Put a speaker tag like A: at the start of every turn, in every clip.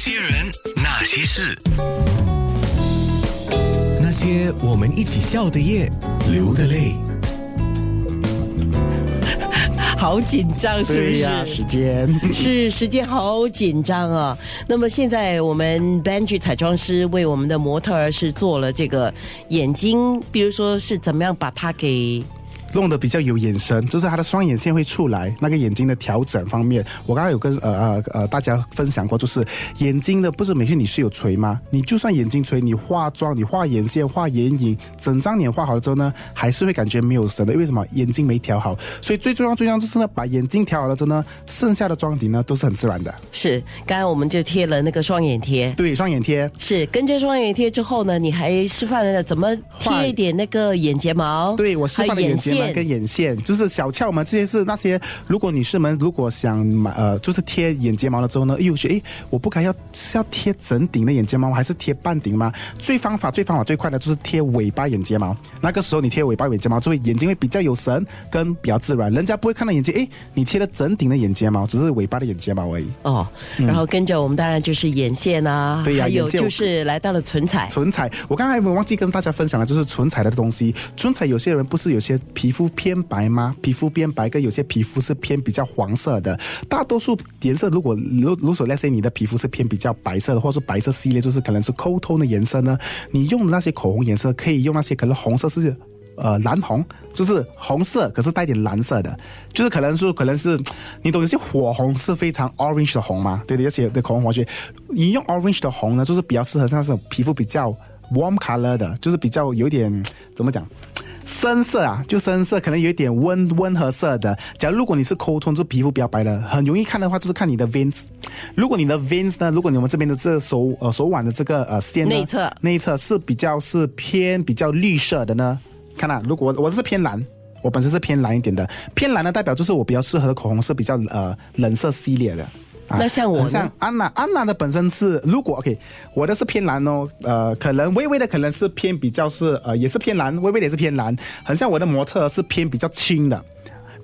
A: 些人，那些事，
B: 那些我们一起笑的夜，流的泪。
C: 好紧张，是不是？
D: 啊、时间。
C: 是时间好紧张啊！那么现在我们 Benji 彩妆师为我们的模特儿是做了这个眼睛，比如说是怎么样把它给
D: 弄得比较有眼神，就是他的双眼线会出来。那个眼睛的调整方面，我刚刚有跟呃呃呃大家分享过，就是眼睛的不是每天你是有垂吗？你就算眼睛垂，你化妆、你画眼线、画眼影，整张脸画好了之后呢，还是会感觉没有神的。因为什么？眼睛没调好。所以最重要、最重要就是呢，把眼睛调好了之后呢，剩下的妆底呢都是很自然的。
C: 是？刚刚我们就贴了那个双眼贴。
D: 对，双眼贴。
C: 是跟着双眼贴之后呢，你还示范了怎么贴一点那个眼睫毛？
D: 对我示范了眼睫毛跟眼线，就是小窍门，这些是那些。如果女士们如果想买呃，就是贴眼睫毛了之后呢，哎呦，觉哎，我不该要是要贴整顶的眼睫毛，还是贴半顶吗？最方法最方法最快的就是贴尾巴眼睫毛。那个时候你贴尾巴眼睫毛，就会眼睛会比较有神，跟比较自然，人家不会看到眼睛，哎，你贴了整顶的眼睫毛，只是尾巴的眼睫毛而已。
C: 哦，然后跟着我们当然就是眼线啊，
D: 对呀、
C: 还有就是来到了唇彩。
D: 唇彩，我刚才忘记跟大家分享了，就是唇彩的东西。唇彩有些人不是有些皮皮肤偏白吗？皮肤偏白跟有些皮肤是偏比较黄色的。大多数颜色，如果如如所那些你的皮肤是偏比较白色的，或是白色系列，就是可能是 cool tone 的颜色呢，你用的那些口红颜色可以用那些可能红色是。呃，蓝红就是红色，可是带点蓝色的，就是可能是可能是，你懂有些火红是非常 orange 的红吗？对的，有些的口红，我觉得你用 orange 的红呢，就是比较适合像这种皮肤比较 warm color 的，就是比较有点怎么讲？深色啊，就深色，可能有一点温温和色的。假如如果你是沟通，就皮肤比较白的，很容易看的话，就是看你的 veins。如果你的 veins 呢，如果你们这边的这个手呃手腕的这个呃线
C: 内侧
D: 内侧是比较是偏比较绿色的呢，看啊，如果我是偏蓝。我本身是偏蓝一点的，偏蓝的代表就是我比较适合的口红是比较呃冷色系列的。
C: 啊、那像我
D: 像安娜，安娜的本身是如果 OK，我的是偏蓝哦，呃，可能微微的可能是偏比较是呃也是偏蓝，微微的也是偏蓝，很像我的模特是偏比较轻的。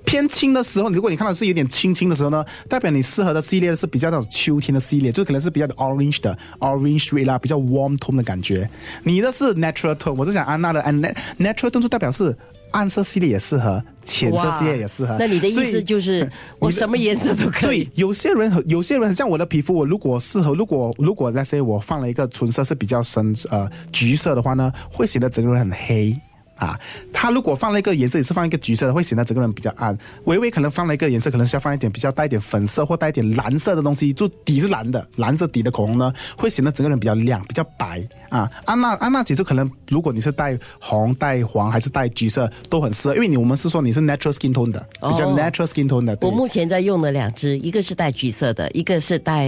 D: 偏轻的时候，如果你看到是有点青青的时候呢，代表你适合的系列是比较那种秋天的系列，就可能是比较 orange 的 orange red 啦，比较 warm tone 的感觉。你的是 natural tone，我是讲安娜的 and natural tone 就代表是暗色系列也适合，浅色系列也适合。
C: 那你的意思就是 我什么颜色都可以？
D: 对，有些人很有些人像我的皮肤，我如果适合，如果如果那些我放了一个唇色是比较深呃橘色的话呢，会显得整个人很黑。啊，他如果放了一个颜色，也是放一个橘色的，会显得整个人比较暗。微微可能放了一个颜色，可能是要放一点比较带一点粉色或带一点蓝色的东西，就底是蓝的，蓝色底的口红呢，会显得整个人比较亮，比较白啊。安娜安娜姐就可能，如果你是带红、带黄还是带橘色，都很适合，因为你我们是说你是 natural skin tone 的，比较 natural skin tone 的。
C: 我目前在用的两支，一个是带橘色的，一个是带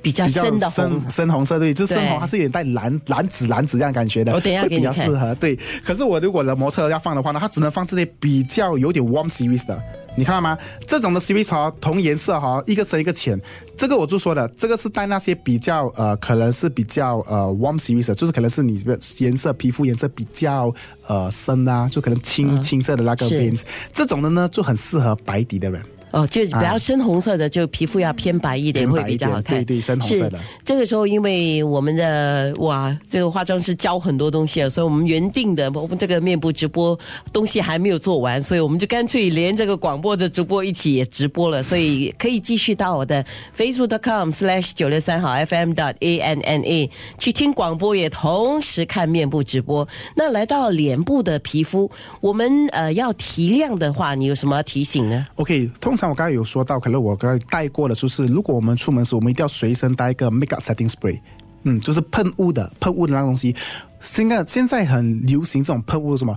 C: 比较深的红
D: 深深红色，对，这深红它是有点带蓝蓝紫蓝紫这样感觉的，
C: 我等一下
D: 比较适合。对，可是我如果的模特要放的话呢，它只能放这些比较有点 warm series 的，你看到吗？这种的 series 哈，同颜色哈，一个深一个浅。这个我就说了，这个是带那些比较呃，可能是比较呃 warm series 的，就是可能是你的颜色皮肤颜色比较呃深啊，就可能青、嗯、青色的那个 veins，这种的呢就很适合白底的人。
C: 哦，就是比较深红色的，就皮肤要偏白一点，会比较好看。
D: 对对，深红色的。
C: 这个时候，因为我们的哇，这个化妆师教很多东西啊，所以我们原定的我们这个面部直播东西还没有做完，所以我们就干脆连这个广播的直播一起也直播了，所以可以继续到我的 facebook.com/slash 九六三号 FM dot a n n a 去听广播，也同时看面部直播。那来到脸部的皮肤，我们呃要提亮的话，你有什么提醒呢
D: ？OK，通常。像我刚才有说到，可能我刚才带过的，就是如果我们出门时，我们一定要随身带一个 makeup setting spray，嗯，就是喷雾的，喷雾的那东西。现在现在很流行这种喷雾，什么？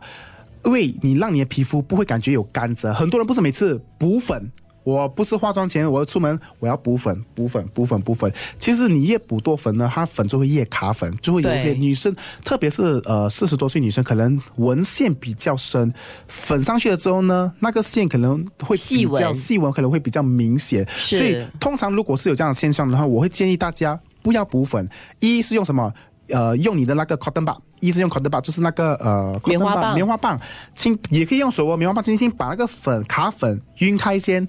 D: 为你让你的皮肤不会感觉有干泽。很多人不是每次补粉。我不是化妆前我出门我要补粉补粉补粉补粉，其实你越补多粉呢，它粉就会越卡粉，就会有一些女生，特别是呃四十多岁女生，可能纹线比较深，粉上去了之后呢，那个线可能会比较细纹，可能会比较明显。所以通常如果是有这样的现象的话，我会建议大家不要补粉，一是用什么？呃，用你的那个 cotton bud，一是用 cotton bud，就是那个呃
C: 棉花棒，
D: 棉花棒，轻也可以用手哦，棉花棒轻轻把那个粉卡粉晕开先。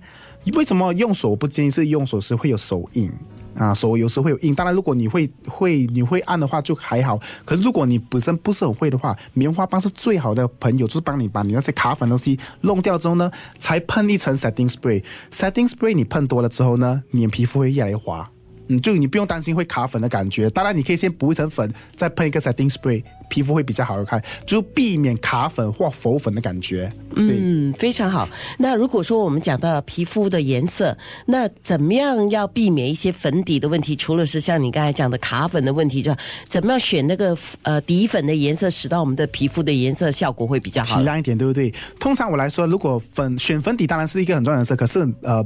D: 为什么用手不建议是用手时会有手印？啊，手有时会有印。当然，如果你会会你会按的话就还好。可是如果你本身不是很会的话，棉花棒是最好的朋友，就是帮你把你那些卡粉东西弄掉之后呢，才喷一层 setting spray。setting spray 你喷多了之后呢，你的皮肤会越来越滑。嗯，就你不用担心会卡粉的感觉。当然，你可以先补一层粉，再喷一个 setting spray，皮肤会比较好看，就避免卡粉或浮粉的感觉。
C: 嗯，非常好。那如果说我们讲到皮肤的颜色，那怎么样要避免一些粉底的问题？除了是像你刚才讲的卡粉的问题，就怎么样选那个呃底粉的颜色，使到我们的皮肤的颜色效果会比较好
D: 提。亮一点，对不对？通常我来说，如果粉选粉底当然是一个很重要的色，可是呃，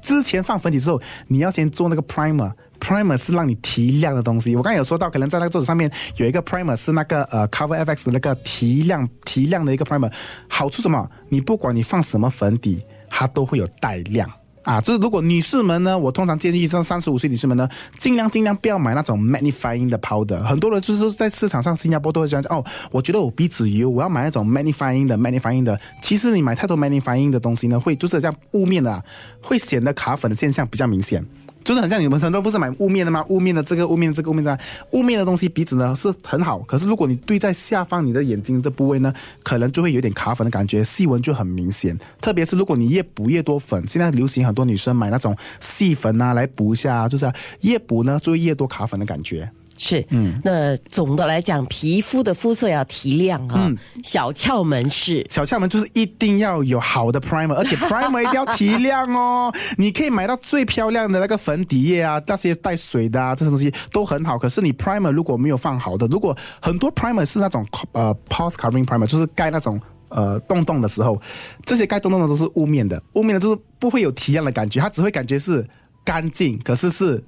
D: 之前放粉底之后，你要先做那个 primer。primer 是让你提亮的东西。我刚才有说到，可能在那个桌子上面有一个 primer 是那个呃 Cover FX 的那个提亮提亮的一个 primer。好处什么？你不管你放什么粉底，它都会有带亮。啊，就是如果女士们呢，我通常建议像三十五岁女士们呢，尽量尽量不要买那种 magnifying 的 powder。很多人就是在市场上，新加坡都会这样讲哦，我觉得我鼻子油，我要买那种 magnifying 的 magnifying 的。其实你买太多 magnifying 的东西呢，会就是这样雾面的、啊，会显得卡粉的现象比较明显。就是很像你们很多不是买雾面的吗？雾面的这个雾面这个雾面这雾面的东西鼻子呢是很好，可是如果你对在下方你的眼睛这部位呢，可能就会有点卡粉的感觉，细纹就很明显。特别是如果你越补越多粉，现在流行很多女生买那种细粉啊来补一下，就是越补呢就会越多卡粉的感觉。
C: 是，嗯，那总的来讲，皮肤的肤色要提亮啊。
D: 嗯
C: 小窍门是
D: 小窍门就是一定要有好的 primer，而且 primer 一定要提亮哦。你可以买到最漂亮的那个粉底液啊，那些带水的啊，这些东西都很好。可是你 primer 如果没有放好的，如果很多 primer 是那种呃 post covering primer，就是盖那种呃洞洞的时候，这些盖洞洞的都是雾面的，雾面的就是不会有提亮的感觉，它只会感觉是干净，可是是。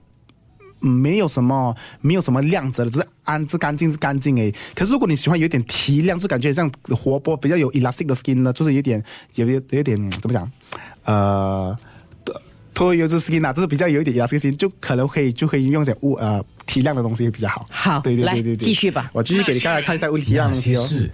D: 嗯没有什么，没有什么亮泽的，只是安之干净是干净诶。可是如果你喜欢有点提亮，就感觉像活泼、比较有 elastic 的 skin 呢，就是有点有有有点怎么讲？呃，脱油脂 skin 啊，就是比较有一点 elastic skin，就可能可以就可以用点雾呃提亮的东西比较好。
C: 好，
D: 对对对对对，
C: 继续吧。
D: 我继续给你刚才看一下物理提亮的东西哦。
B: 是